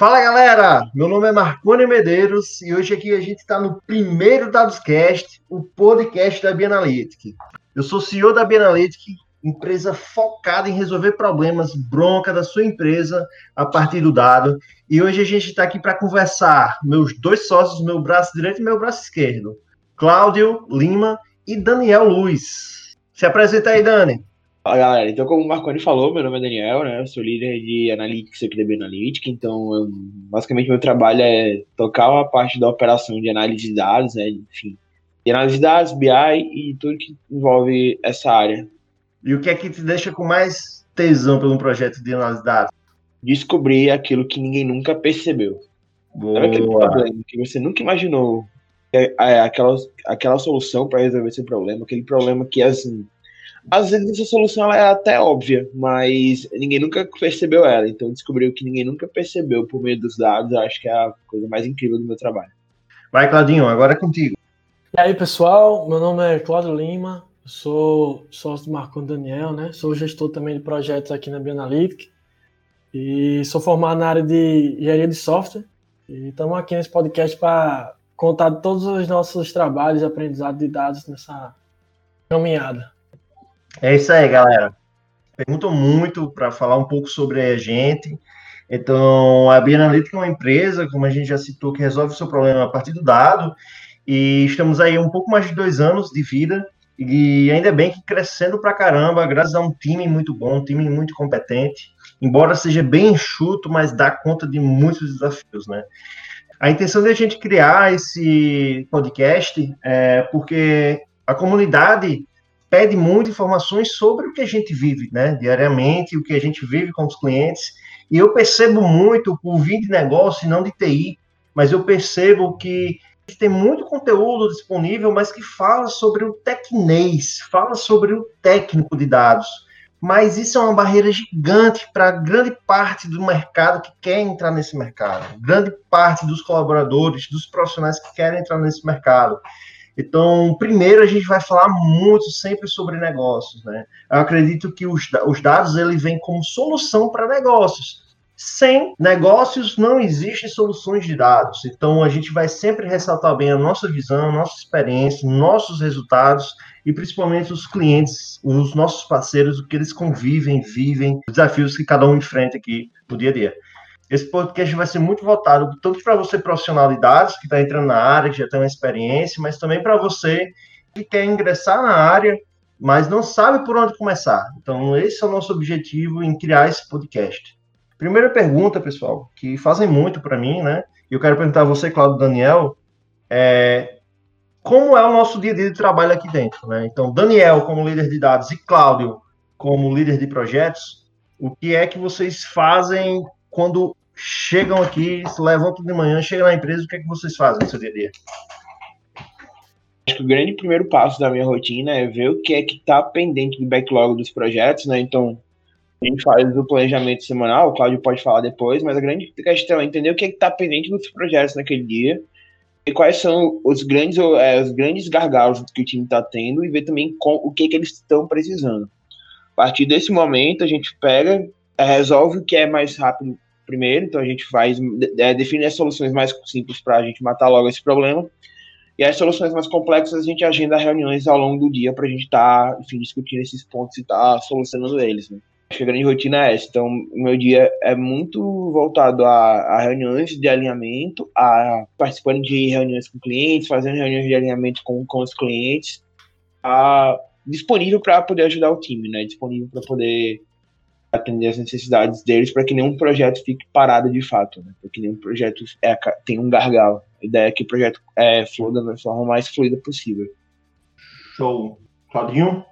Fala galera, meu nome é Marcone Medeiros e hoje aqui a gente está no primeiro Dadoscast, o podcast da Bianalytic. Eu sou CEO da Bianalytic, empresa focada em resolver problemas bronca da sua empresa a partir do dado. E hoje a gente está aqui para conversar, meus dois sócios, meu braço direito e meu braço esquerdo, Cláudio Lima e Daniel Luiz. Se apresenta aí, Dani. Fala galera, então como o Marconi falou, meu nome é Daniel, né? Eu sou líder de Analytics aqui da Bianalytic, então eu, basicamente meu trabalho é tocar a parte da operação de análise de dados, né? Enfim, de análise de dados, BI e tudo que envolve essa área. E o que é que te deixa com mais tesão pelo projeto de análise de dados? Descobrir aquilo que ninguém nunca percebeu. Boa. Sabe aquele problema que você nunca imaginou? É, é aquela, aquela solução para resolver esse problema, aquele problema que assim às vezes essa solução ela é até óbvia, mas ninguém nunca percebeu ela. Então descobriu que ninguém nunca percebeu por meio dos dados. Acho que é a coisa mais incrível do meu trabalho. Vai, Claudinho, agora é contigo. E aí, pessoal, meu nome é Cláudio Lima, sou sócio do Marcon Daniel, né? Sou gestor também de projetos aqui na Bianalytic e sou formado na área de engenharia de software. E estamos aqui nesse podcast para contar todos os nossos trabalhos e aprendizado de dados nessa caminhada. É isso aí, galera. Perguntam muito para falar um pouco sobre a gente. Então, a Bianalytica é uma empresa, como a gente já citou, que resolve o seu problema a partir do dado. E estamos aí um pouco mais de dois anos de vida. E ainda bem que crescendo para caramba, graças a um time muito bom, um time muito competente. Embora seja bem enxuto, mas dá conta de muitos desafios, né? A intenção de a gente criar esse podcast é porque a comunidade pede muito informações sobre o que a gente vive, né, diariamente, o que a gente vive com os clientes. E eu percebo muito, por vir de negócio e não de TI, mas eu percebo que tem muito conteúdo disponível, mas que fala sobre o tecnês, fala sobre o técnico de dados. Mas isso é uma barreira gigante para grande parte do mercado que quer entrar nesse mercado, grande parte dos colaboradores, dos profissionais que querem entrar nesse mercado. Então, primeiro a gente vai falar muito sempre sobre negócios, né? Eu acredito que os, os dados ele vêm como solução para negócios. Sem negócios não existem soluções de dados. Então a gente vai sempre ressaltar bem a nossa visão, nossa experiência, nossos resultados e principalmente os clientes, os nossos parceiros, o que eles convivem, vivem, os desafios que cada um enfrenta aqui no dia a dia. Esse podcast vai ser muito voltado tanto para você profissional de dados, que está entrando na área, que já tem uma experiência, mas também para você que quer ingressar na área, mas não sabe por onde começar. Então, esse é o nosso objetivo em criar esse podcast. Primeira pergunta, pessoal, que fazem muito para mim, né? E eu quero perguntar a você, Claudio Daniel, é, como é o nosso dia a dia de trabalho aqui dentro, né? Então, Daniel como líder de dados e Cláudio como líder de projetos, o que é que vocês fazem quando chegam aqui, se levantam de manhã, chegam na empresa, o que é que vocês fazem no seu dia a dia? Acho que o grande primeiro passo da minha rotina é ver o que é que está pendente do backlog dos projetos, né? Então, a gente faz o planejamento semanal, o Cláudio pode falar depois, mas a grande questão é entender o que é está pendente dos projetos naquele dia e quais são os grandes, é, os grandes gargalos que o time está tendo e ver também com, o que, é que eles estão precisando. A partir desse momento, a gente pega, resolve o que é mais rápido primeiro, então a gente faz, é, define as soluções mais simples para a gente matar logo esse problema, e as soluções mais complexas a gente agenda reuniões ao longo do dia para a gente estar, tá, discutindo esses pontos e estar tá solucionando eles, né. Acho que a grande rotina é essa, então o meu dia é muito voltado a, a reuniões de alinhamento, a participando de reuniões com clientes, fazendo reuniões de alinhamento com, com os clientes, a, disponível para poder ajudar o time, né, disponível para poder atender as necessidades deles para que nenhum projeto fique parado de fato, né? para que nenhum projeto é, tenha um gargalo. A ideia é que o projeto é, flua da forma mais fluida possível. Show. Claudinho?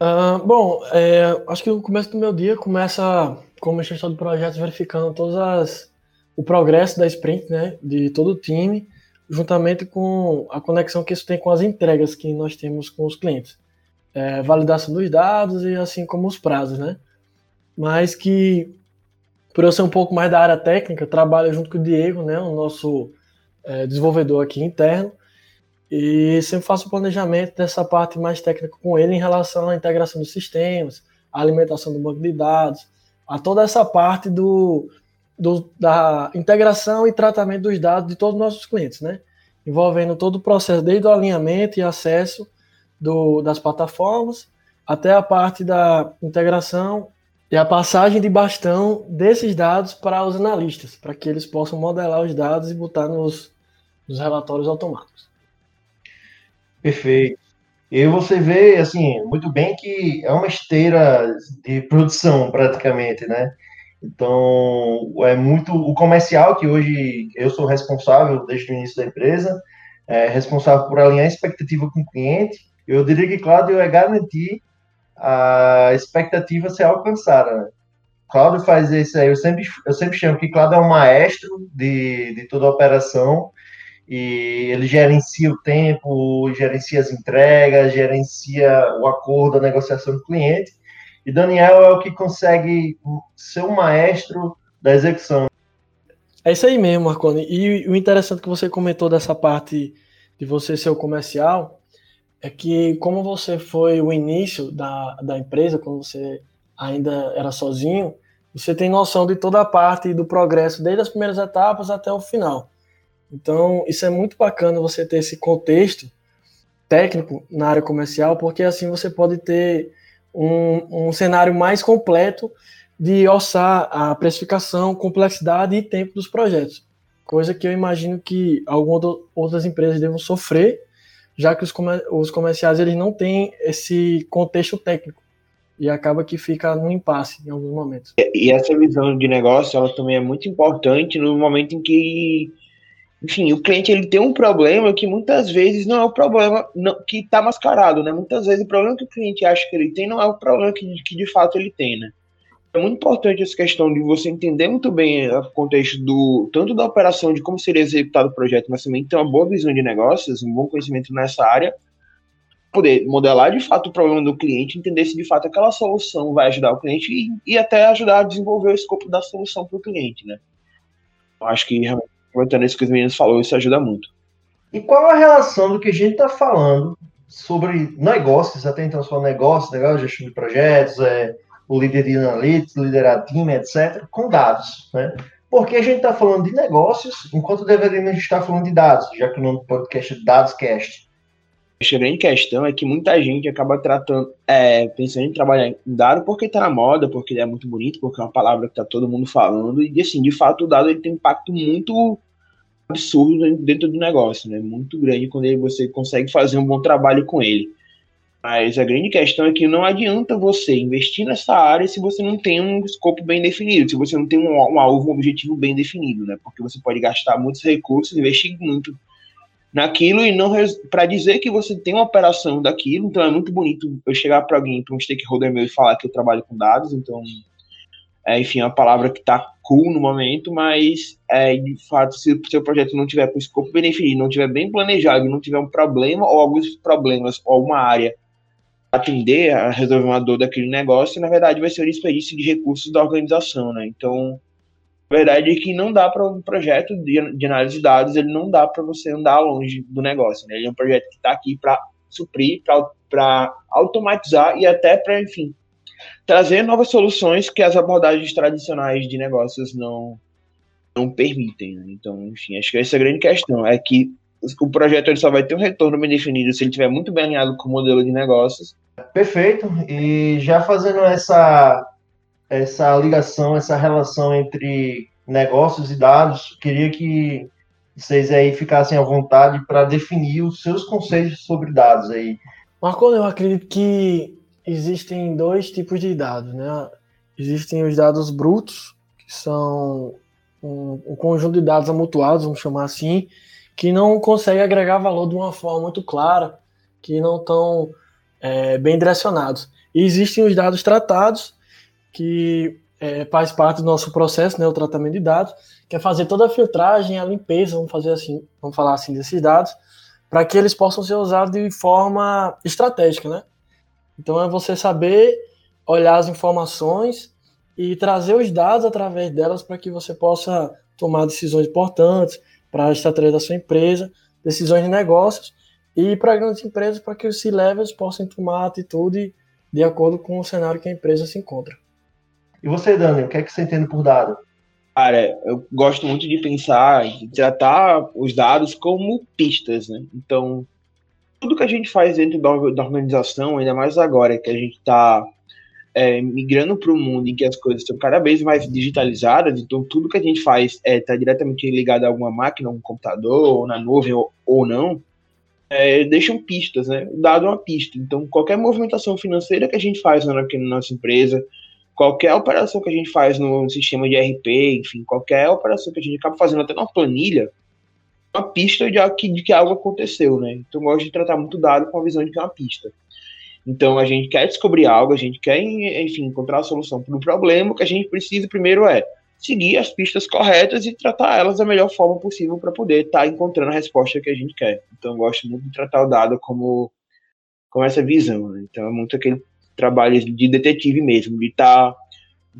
Uh, bom, é, acho que o começo do meu dia começa como gestor de projetos verificando todas as, o progresso da sprint, né, de todo o time, juntamente com a conexão que isso tem com as entregas que nós temos com os clientes. É, validação dos dados e assim como os prazos, né? Mas que, por eu ser um pouco mais da área técnica, trabalho junto com o Diego, né, o nosso é, desenvolvedor aqui interno, e sempre faço o planejamento dessa parte mais técnica com ele em relação à integração dos sistemas, à alimentação do banco de dados, a toda essa parte do, do, da integração e tratamento dos dados de todos os nossos clientes, né? Envolvendo todo o processo, desde o alinhamento e acesso do, das plataformas até a parte da integração e a passagem de bastão desses dados para os analistas, para que eles possam modelar os dados e botar nos, nos relatórios automáticos. Perfeito. E você vê, assim, muito bem que é uma esteira de produção, praticamente, né? Então, é muito o comercial que hoje eu sou responsável desde o início da empresa, é responsável por alinhar a expectativa com o cliente. Eu diria que Cláudio é garantir a expectativa ser alcançada. Né? Cláudio faz isso aí, eu sempre, eu sempre chamo que Cláudio é um maestro de, de toda a operação e ele gerencia o tempo, gerencia as entregas, gerencia o acordo, a negociação com o cliente. E Daniel é o que consegue ser o maestro da execução. É isso aí mesmo, Marconi. E o interessante que você comentou dessa parte de você ser o comercial é que como você foi o início da, da empresa, quando você ainda era sozinho, você tem noção de toda a parte do progresso, desde as primeiras etapas até o final. Então, isso é muito bacana você ter esse contexto técnico na área comercial, porque assim você pode ter um, um cenário mais completo de orçar a precificação, complexidade e tempo dos projetos. Coisa que eu imagino que algumas outras empresas devam sofrer, já que os, comer os comerciais eles não têm esse contexto técnico e acaba que fica no impasse em alguns momentos. E essa visão de negócio ela também é muito importante no momento em que enfim, o cliente ele tem um problema que muitas vezes não é o problema não, que está mascarado, né? Muitas vezes o problema que o cliente acha que ele tem não é o problema que, que de fato ele tem, né? É muito importante essa questão de você entender muito bem o contexto do tanto da operação de como seria executado o projeto, mas também ter uma boa visão de negócios, um bom conhecimento nessa área, poder modelar de fato o problema do cliente, entender se de fato aquela solução vai ajudar o cliente e, e até ajudar a desenvolver o escopo da solução para o cliente, né? Eu acho que aproveitando isso que os meninos falou, isso ajuda muito. E qual a relação do que a gente está falando sobre negócios, até então só negócios, negócio, gestão de projetos, é, o líder de analytics, liderar time, etc., com dados, né? Porque a gente está falando de negócios, enquanto deveríamos estar falando de dados, já que o nome do podcast é DadosCast. A grande questão é que muita gente acaba tratando, é, pensando em trabalhar em dado porque está na moda, porque ele é muito bonito, porque é uma palavra que está todo mundo falando, e assim, de fato o dado ele tem um impacto muito absurdo dentro do negócio, né? Muito grande quando ele, você consegue fazer um bom trabalho com ele. Mas a grande questão é que não adianta você investir nessa área se você não tem um escopo bem definido, se você não tem um, um alvo, um objetivo bem definido, né? Porque você pode gastar muitos recursos, investir muito naquilo e não para dizer que você tem uma operação daquilo. Então é muito bonito eu chegar para alguém, para um stakeholder meu e falar que eu trabalho com dados. Então, é, enfim, é uma palavra que está cool no momento, mas é, de fato, se o seu projeto não tiver com escopo bem definido, não tiver bem planejado, não tiver um problema ou alguns problemas ou uma área atender a resolver uma dor daquele negócio, na verdade vai ser um desperdício de recursos da organização, né? Então, a verdade é que não dá para um projeto de, de, análise de dados, ele não dá para você andar longe do negócio. Né? Ele é um projeto que está aqui para suprir, para automatizar e até para, enfim, trazer novas soluções que as abordagens tradicionais de negócios não, não permitem. Né? Então, enfim, acho que essa é a grande questão. É que o projeto ele só vai ter um retorno bem definido se ele estiver muito bem alinhado com o modelo de negócios. Perfeito. E já fazendo essa essa ligação, essa relação entre negócios e dados. Queria que vocês aí ficassem à vontade para definir os seus conceitos sobre dados aí. Marco, eu acredito que existem dois tipos de dados, né? Existem os dados brutos, que são um, um conjunto de dados amontoados, vamos chamar assim, que não consegue agregar valor de uma forma muito clara, que não estão é, bem direcionados. E existem os dados tratados, que é, faz parte do nosso processo, né, o tratamento de dados, que é fazer toda a filtragem, a limpeza, vamos fazer assim, vamos falar assim desses dados, para que eles possam ser usados de forma estratégica, né? Então é você saber olhar as informações e trazer os dados através delas para que você possa tomar decisões importantes para a estratégia da sua empresa, decisões de negócios e para grandes empresas para que os C-levels possam tomar atitude de acordo com o cenário que a empresa se encontra. E você, Dani, o que é que você entende por dado? Cara, eu gosto muito de pensar e tratar os dados como pistas, né? Então, tudo que a gente faz dentro da, organização, ainda mais agora que a gente está é, migrando para um mundo em que as coisas estão cada vez mais digitalizadas, então tudo que a gente faz está é, tá diretamente ligado a alguma máquina, um computador, ou na nuvem ou, ou não, é, deixam pistas, né? O dado é uma pista. Então, qualquer movimentação financeira que a gente faz na, na nossa empresa, qualquer operação que a gente faz no sistema de RP, enfim, qualquer operação que a gente acaba fazendo até numa planilha, é uma pista de, de que algo aconteceu, né? Então, eu gosto de tratar muito dado com a visão de que é uma pista. Então, a gente quer descobrir algo, a gente quer, enfim, encontrar a solução para o problema. O que a gente precisa primeiro é seguir as pistas corretas e tratar elas da melhor forma possível para poder estar tá encontrando a resposta que a gente quer. Então, eu gosto muito de tratar o dado como, como essa visão. Né? Então, é muito aquele trabalho de detetive mesmo, de estar tá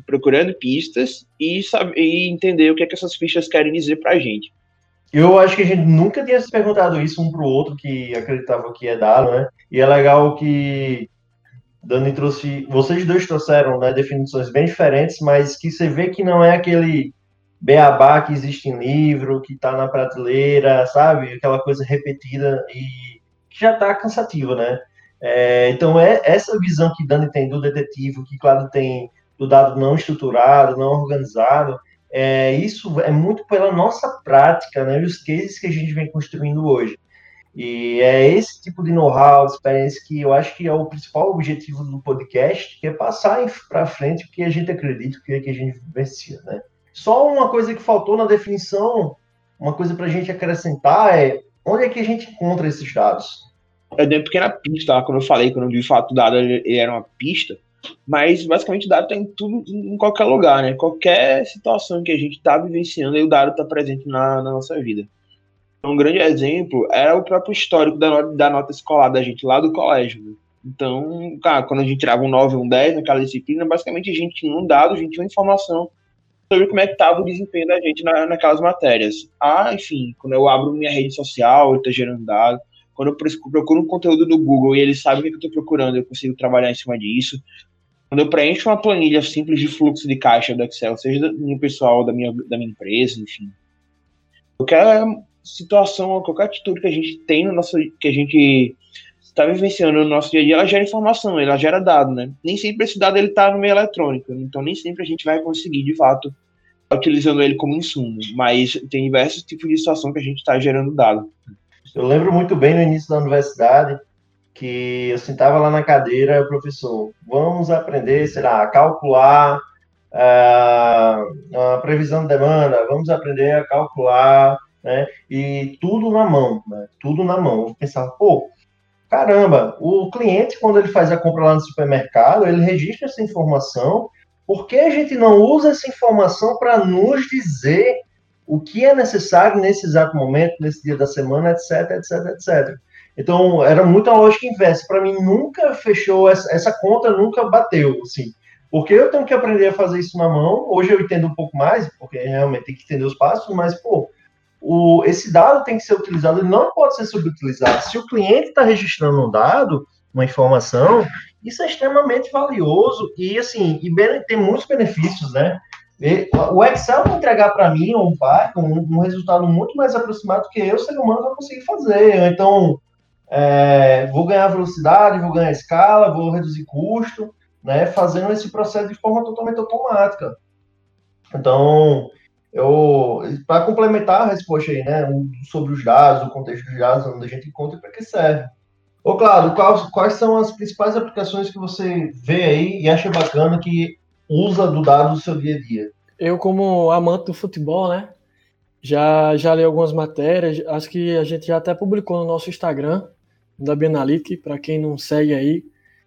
procurando pistas e, saber, e entender o que, é que essas pistas querem dizer para a gente. Eu acho que a gente nunca tinha se perguntado isso um para o outro, que acreditava que é dado, né? E é legal que Dani trouxe, vocês dois trouxeram né, definições bem diferentes, mas que você vê que não é aquele beabá que existe em livro, que está na prateleira, sabe? Aquela coisa repetida e que já está cansativa, né? É, então, é essa visão que Dani tem do detetive, que, claro, tem do dado não estruturado, não organizado, é, isso é muito pela nossa prática, né, e os cases que a gente vem construindo hoje. E é esse tipo de know-how, experiência que eu acho que é o principal objetivo do podcast, que é passar para frente o que a gente acredita, o que a gente vivencia, né? Só uma coisa que faltou na definição, uma coisa para a gente acrescentar é onde é que a gente encontra esses dados? Eu dei uma pequena pista, como eu falei, quando eu vi o fato do dado ele era uma pista, mas basicamente o dado está em tudo, em qualquer lugar, né? Qualquer situação que a gente está vivenciando, o dado está presente na, na, nossa vida. Um grande exemplo é o próprio histórico da, nota, da nota escolar da gente lá do colégio. Né? Então, cara, quando a gente tirava um 9 um 10 naquela disciplina, basicamente a gente tinha um dado, a gente tinha uma informação sobre como é que estava o desempenho da gente na, naquelas matérias. Ah, enfim, quando eu abro minha rede social, eu estou gerando dado. Quando eu procuro um conteúdo no Google e ele sabe o que eu estou procurando, eu consigo trabalhar em cima disso. Quando eu preencho uma planilha simples de fluxo de caixa do Excel, seja do pessoal, da minha, da minha empresa, enfim. Qualquer situação, qualquer atitude que a gente tem no nosso, que a gente está vivenciando no nosso dia a dia, ela gera informação, ela gera dado, né? Nem sempre esse dado ele está no meio eletrônico, então nem sempre a gente vai conseguir, de fato, utilizando ele como insumo, mas tem diversos tipos de situação que a gente está gerando dado. Eu lembro muito bem no início da universidade, que eu sentava lá na cadeira, professor, vamos aprender, sei lá, a calcular uh, a previsão de demanda, vamos aprender a calcular, né? E tudo na mão, né? Tudo na mão. Eu pensava, pô, caramba, o cliente, quando ele faz a compra lá no supermercado, ele registra essa informação, por que a gente não usa essa informação para nos dizer o que é necessário nesse exato momento, nesse dia da semana, etc, etc, etc. Então, era muita lógica inversa. Para mim, nunca fechou, essa, essa, conta nunca bateu, assim. Porque eu tenho que aprender a fazer isso na mão. Hoje eu entendo um pouco mais, porque realmente tem que entender os passos, mas, pô, o, esse dado tem que ser utilizado, ele não pode ser subutilizado. Se o cliente está registrando um dado, uma informação, isso é extremamente valioso e, assim, e tem muitos benefícios, né? O Excel vai entregar para mim um, um, um resultado muito mais aproximado que eu, ser humano, não conseguir fazer. Então, é, vou ganhar velocidade, vou ganhar escala, vou reduzir custo, né, fazendo esse processo de forma totalmente automática. Então, para complementar a resposta aí, né, sobre os dados, o contexto dos dados, onde a gente encontra e para que serve. Ô, claro, quais, quais são as principais aplicações que você vê aí e acha bacana que usa do dado no seu dia a dia? Eu, como amante do futebol, né, já, já li algumas matérias, acho que a gente já até publicou no nosso Instagram, da Bianalytic. Para quem não segue aí,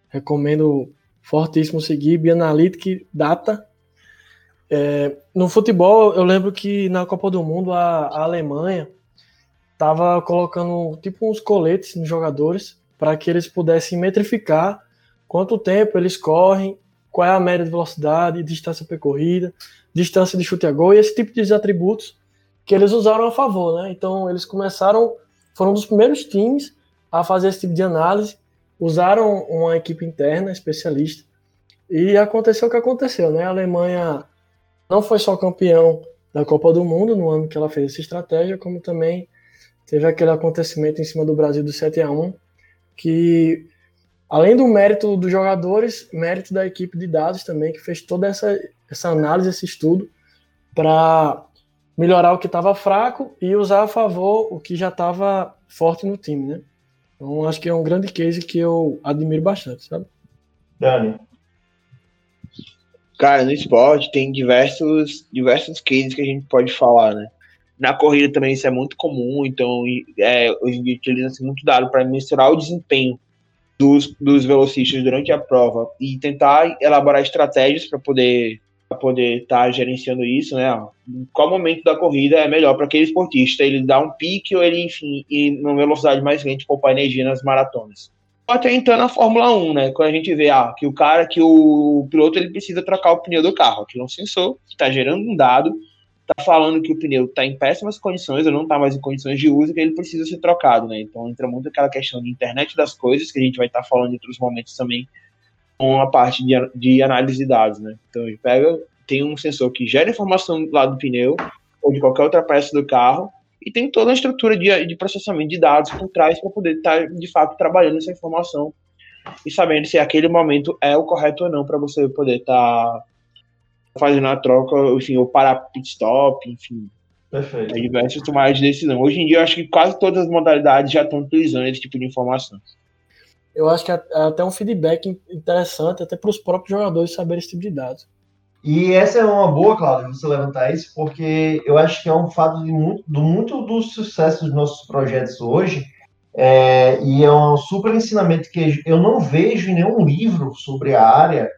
recomendo fortíssimo seguir Bianalytic Data. É, no futebol, eu lembro que na Copa do Mundo a, a Alemanha estava colocando tipo uns coletes nos jogadores para que eles pudessem metrificar quanto tempo eles correm, qual é a média de velocidade, distância percorrida, distância de chute a gol e esse tipo de atributos que eles usaram a favor, né? Então eles começaram, foram um dos primeiros times a fazer esse tipo de análise, usaram uma equipe interna especialista e aconteceu o que aconteceu, né? A Alemanha não foi só campeão da Copa do Mundo, no ano que ela fez essa estratégia, como também teve aquele acontecimento em cima do Brasil do 7 a 1 que além do mérito dos jogadores, mérito da equipe de dados também, que fez toda essa, essa análise, esse estudo, para melhorar o que estava fraco e usar a favor o que já estava forte no time, né? Então, acho que é um grande case que eu admiro bastante, sabe? Dani. Cara, no esporte tem diversos, diversos cases que a gente pode falar, né? Na corrida também isso é muito comum, então é, hoje em dia utiliza-se muito dado para mensurar o desempenho dos, dos velocistas durante a prova e tentar elaborar estratégias para poder para poder estar tá gerenciando isso, né? Qual momento da corrida é melhor para aquele esportista? Ele dá um pique ou ele, enfim, ir numa velocidade mais lenta poupar energia nas maratonas? Até então na Fórmula 1, né? Quando a gente vê ah, que o cara, que o piloto ele precisa trocar o pneu do carro, aquilo é um sensor que está gerando um dado tá falando que o pneu está em péssimas condições, ou não está mais em condições de uso, que ele precisa ser trocado, né? Então entra muito aquela questão de internet das coisas, que a gente vai estar tá falando em outros momentos também, com a parte de, de análise de dados, né? Então ele pega, tem um sensor que gera informação lá do pneu, ou de qualquer outra peça do carro, e tem toda a estrutura de, de processamento de dados por trás para poder estar, tá, de fato, trabalhando essa informação e sabendo se aquele momento é o correto ou não para você poder estar tá fazendo a troca, enfim, ou parar pit stop, enfim. Perfeito. É diversas tomadas de decisão. Hoje em dia, eu acho que quase todas as modalidades já estão utilizando esse tipo de informação. Eu acho que é até um feedback interessante, até para os próprios jogadores saberem esse tipo de dados. E essa é uma boa, Claudio, você levantar isso, porque eu acho que é um fato de muito, do muito do sucesso dos nossos projetos hoje, é, e é um super ensinamento que eu não vejo em nenhum livro sobre a área,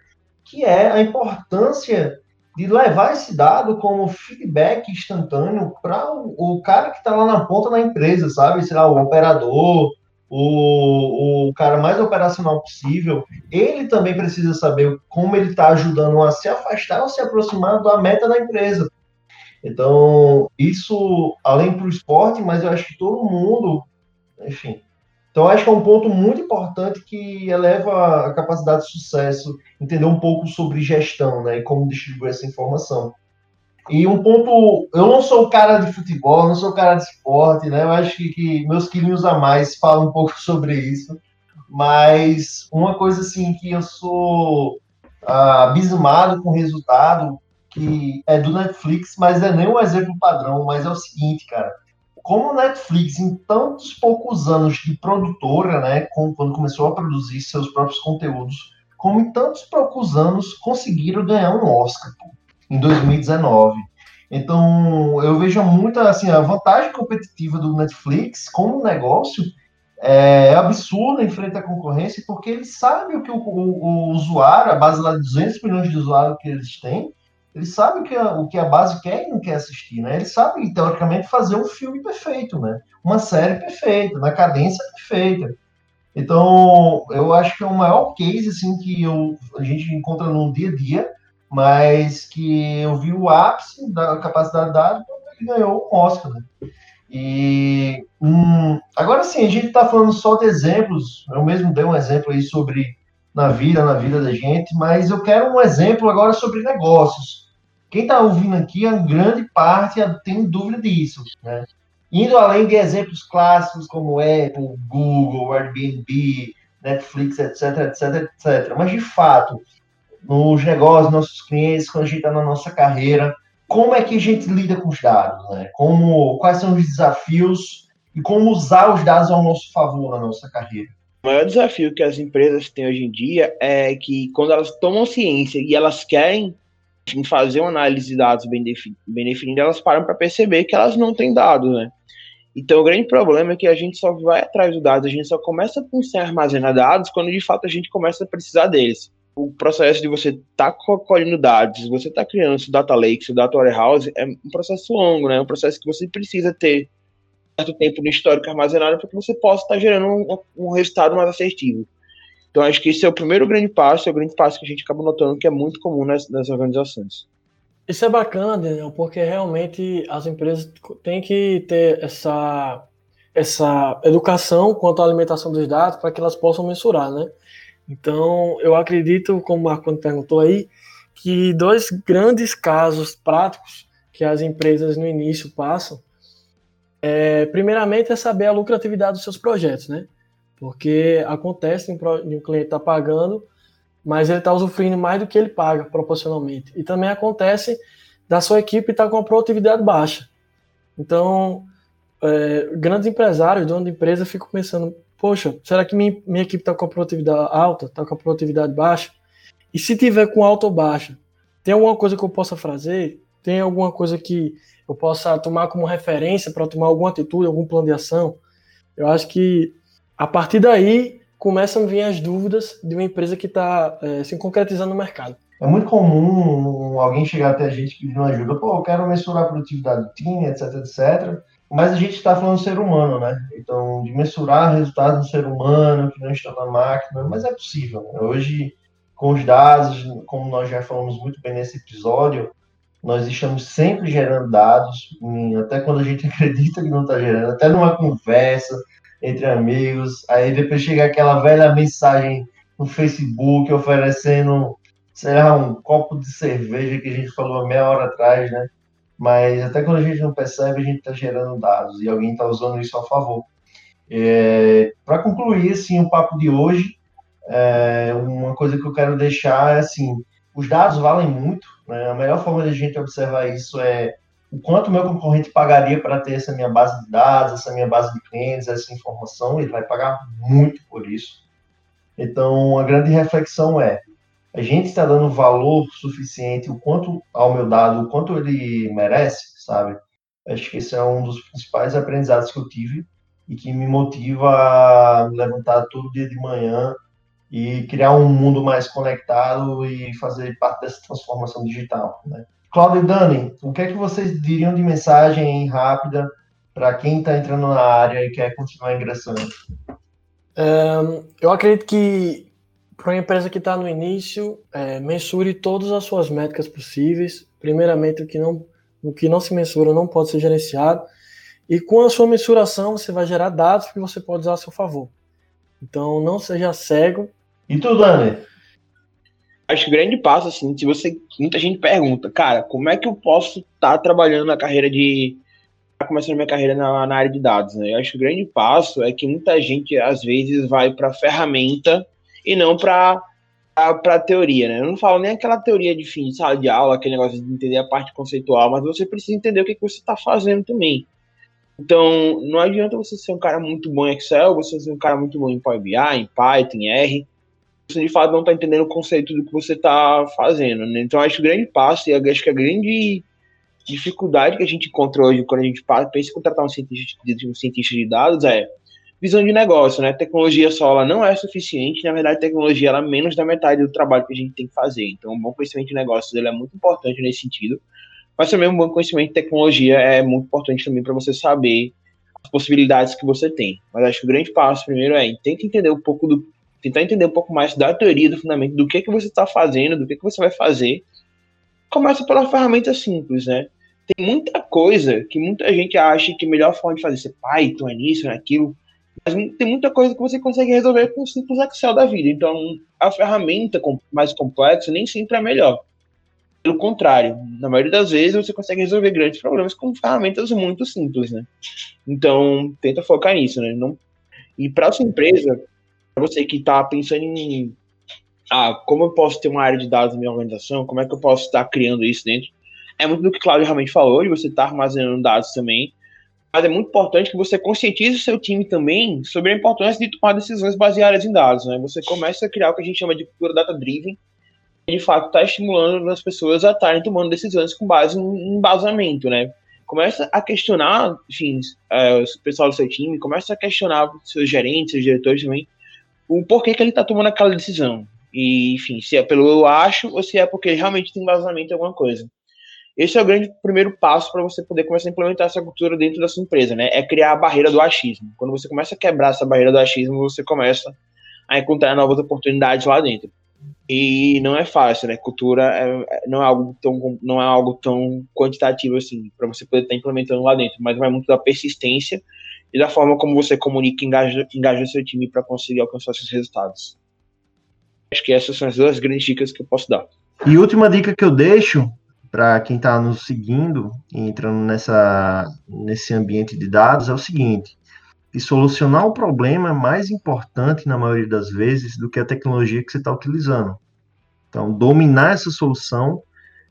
que é a importância de levar esse dado como feedback instantâneo para o, o, cara que está lá na ponta da empresa, sabe? Sei o operador, o, o cara mais operacional possível. Ele também precisa saber como ele está ajudando a se afastar ou se aproximar da meta da empresa. Então, isso, além para o esporte, mas eu acho que todo mundo, enfim, então, acho que é um ponto muito importante que eleva a capacidade de sucesso, entender um pouco sobre gestão, né, e como distribuir essa informação. E um ponto, eu não sou cara de futebol, não sou cara de esporte, né, eu acho que, que meus quilinhos a mais falam um pouco sobre isso, mas uma coisa assim que eu sou ah, abismado com o resultado, que é do Netflix, mas é nem um exemplo padrão, mas é o seguinte, cara, como Netflix, em tantos poucos anos de produtora, né, quando começou a produzir seus próprios conteúdos, como em tantos poucos anos conseguiram ganhar um Oscar pô, em 2019. Então, eu vejo muito assim, a vantagem competitiva do Netflix como negócio é absurda em frente à concorrência, porque eles sabem o que o, o, o usuário, a base lá de 200 milhões de usuários que eles têm, ele sabe o que, a, o que a base quer e não quer assistir, né? Ele sabe, teoricamente, fazer um filme perfeito, né? Uma série perfeita, na cadência perfeita. Então, eu acho que é o maior case, assim, que eu, a gente encontra no dia a dia, mas que eu vi o ápice da capacidade dada quando ele ganhou o Oscar, né? E hum, agora sim, a gente está falando só de exemplos. Eu mesmo dei um exemplo aí sobre na vida, na vida da gente, mas eu quero um exemplo agora sobre negócios. Quem está ouvindo aqui, a grande parte tem dúvida disso, né? Indo além de exemplos clássicos como Apple, Google, Airbnb, Netflix, etc, etc, etc. Mas, de fato, nos negócios, nossos clientes, quando a gente está na nossa carreira, como é que a gente lida com os dados, né? Como, quais são os desafios e como usar os dados ao nosso favor na nossa carreira? O maior desafio que as empresas têm hoje em dia é que quando elas tomam ciência e elas querem em fazer uma análise de dados bem, bem definida, elas param para perceber que elas não têm dados, né? Então, o grande problema é que a gente só vai atrás dos dados, a gente só começa a pensar em armazenar dados quando de fato a gente começa a precisar deles. O processo de você estar tá colhendo dados, você está criando seu data lake, seu data warehouse, é um processo longo, né? É um processo que você precisa ter certo tempo no histórico armazenado para que você possa estar tá gerando um, um resultado mais assertivo. Então, acho que esse é o primeiro grande passo, é o grande passo que a gente acaba notando que é muito comum nas, nas organizações. Isso é bacana, Daniel, porque realmente as empresas têm que ter essa, essa educação quanto à alimentação dos dados para que elas possam mensurar, né? Então, eu acredito, como o Marco perguntou aí, que dois grandes casos práticos que as empresas no início passam, é, primeiramente é saber a lucratividade dos seus projetos, né? Porque acontece de um cliente estar tá pagando, mas ele está usufruindo mais do que ele paga proporcionalmente. E também acontece da sua equipe estar tá com a produtividade baixa. Então, é, grandes empresários, donos de empresa, ficam pensando: poxa, será que minha, minha equipe está com a produtividade alta, está com a produtividade baixa? E se tiver com alta ou baixa, tem alguma coisa que eu possa fazer? Tem alguma coisa que eu possa tomar como referência para tomar alguma atitude, algum plano de ação? Eu acho que a partir daí começam a vir as dúvidas de uma empresa que está é, se concretizando no mercado. É muito comum alguém chegar até a gente pedindo ajuda, pô, eu quero mensurar a produtividade do time, etc, etc. Mas a gente está falando do ser humano, né? Então, de mensurar resultados do ser humano, que não está na máquina, mas é possível. Né? Hoje, com os dados, como nós já falamos muito bem nesse episódio, nós estamos sempre gerando dados, até quando a gente acredita que não está gerando, até numa conversa entre amigos, aí depois chega aquela velha mensagem no Facebook oferecendo, sei lá, um copo de cerveja que a gente falou meia hora atrás, né? Mas até quando a gente não percebe, a gente está gerando dados e alguém está usando isso a favor. É, Para concluir, assim, o papo de hoje, é, uma coisa que eu quero deixar é assim, os dados valem muito, né? A melhor forma de a gente observar isso é o quanto meu concorrente pagaria para ter essa minha base de dados, essa minha base de clientes, essa informação, ele vai pagar muito por isso. Então, a grande reflexão é, a gente está dando valor suficiente, o quanto ao meu dado, o quanto ele merece, sabe? Acho que esse é um dos principais aprendizados que eu tive e que me motiva a me levantar todo dia de manhã e criar um mundo mais conectado e fazer parte dessa transformação digital. Né? Cláudio e Dani, o que é que vocês diriam de mensagem rápida para quem está entrando na área e quer continuar ingressando? Um, eu acredito que para uma empresa que está no início, é, mensure todas as suas métricas possíveis. Primeiramente, o que, não, o que não se mensura não pode ser gerenciado. E com a sua mensuração, você vai gerar dados que você pode usar a seu favor. Então, não seja cego e tu, Dani? Acho que o grande passo, assim, se você. Muita gente pergunta, cara, como é que eu posso estar tá trabalhando na carreira de. Tá começando minha carreira na, na, área de dados, né? Eu acho que o grande passo é que muita gente, às vezes, vai para ferramenta e não para para teoria, né? Eu não falo nem aquela teoria de fim de sala de aula, aquele negócio de entender a parte conceitual, mas você precisa entender o que, que você está fazendo também. Então, não adianta você ser um cara muito bom em Excel, você ser um cara muito bom em Power BI, em Python, em R, você de fato não está entendendo o conceito do que você está fazendo. Né? Então, acho que o grande passo e acho que a grande dificuldade que a gente encontra hoje quando a gente pensa em contratar um cientista, um cientista de dados é visão de negócio, né? Tecnologia só ela não é suficiente, na verdade, tecnologia ela é menos da metade do trabalho que a gente tem que fazer. Então, um bom conhecimento de negócios ele é muito importante nesse sentido, mas também um bom conhecimento de tecnologia é muito importante também para você saber as possibilidades que você tem. Mas acho que o grande passo primeiro é tenta entender um pouco do tentar entender um pouco mais da teoria, do fundamento, do que, que você está fazendo, do que, que você vai fazer. Começa pela ferramenta simples, né? Tem muita coisa que muita gente acha que a melhor forma de fazer é Python, é nisso, é aquilo. Mas tem muita coisa que você consegue resolver com o simples Excel da vida. Então, a ferramenta mais complexa nem sempre é melhor. Pelo contrário, na maioria das vezes você consegue resolver grandes problemas com ferramentas muito simples, né? Então, tenta focar nisso, né? Não... E para sua empresa, você que está pensando em ah, como eu posso ter uma área de dados na minha organização, como é que eu posso estar criando isso dentro, é muito do que o Claudio realmente falou, de você estar armazenando dados também, mas é muito importante que você conscientize o seu time também sobre a importância de tomar decisões baseadas em dados, né? Você começa a criar o que a gente chama de cultura data-driven, e de fato está estimulando as pessoas a estarem tomando decisões com base em embasamento, né? Começa a questionar, enfim, é, o pessoal do seu time, começa a questionar seus gerentes, seus diretores também, o porquê que ele está tomando aquela decisão. E, enfim, se é pelo eu acho ou se é porque realmente tem vazamento em alguma coisa. Esse é o grande primeiro passo para você poder começar a implementar essa cultura dentro da sua empresa, né? É criar a barreira do achismo. Quando você começa a quebrar essa barreira do achismo, você começa a encontrar novas oportunidades lá dentro. E não é fácil, né? Cultura é, é não é algo tão não é algo tão quantitativo assim para você poder estar tá implementando lá dentro, mas vai muito da persistência e da forma como você comunica e engaja, engaja seu time para conseguir alcançar seus resultados. Acho que essas são as duas grandes dicas que eu posso dar. E última dica que eu deixo para quem está nos seguindo entrando nessa, nesse ambiente de dados é o seguinte: que solucionar o problema é mais importante, na maioria das vezes, do que a tecnologia que você está utilizando. Então, dominar essa solução,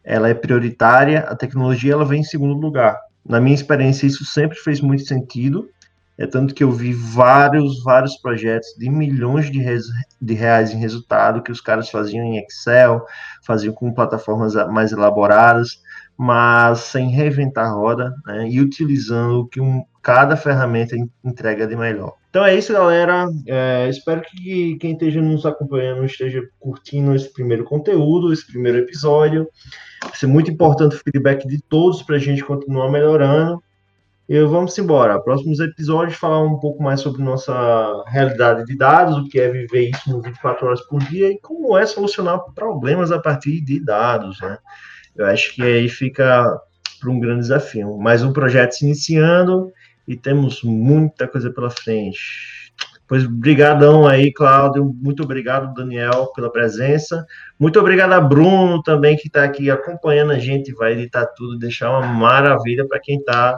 ela é prioritária, a tecnologia ela vem em segundo lugar. Na minha experiência, isso sempre fez muito sentido, é tanto que eu vi vários, vários projetos de milhões de, de reais em resultado que os caras faziam em Excel, faziam com plataformas mais elaboradas, mas sem reinventar a roda né, e utilizando o que um, cada ferramenta entrega de melhor. Então é isso, galera. É, espero que quem esteja nos acompanhando esteja curtindo esse primeiro conteúdo, esse primeiro episódio. Vai ser muito importante o feedback de todos para a gente continuar melhorando. E vamos embora. Próximos episódios falar um pouco mais sobre nossa realidade de dados, o que é viver isso no 24 horas por dia e como é solucionar problemas a partir de dados, né? Eu acho que aí fica para um grande desafio. Mais um projeto se iniciando e temos muita coisa pela frente. Pois brigadão aí, Cláudio. Muito obrigado, Daniel, pela presença. Muito obrigado a Bruno também, que está aqui acompanhando a gente, vai editar tudo, deixar uma maravilha para quem está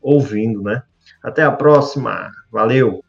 ouvindo, né? Até a próxima. Valeu!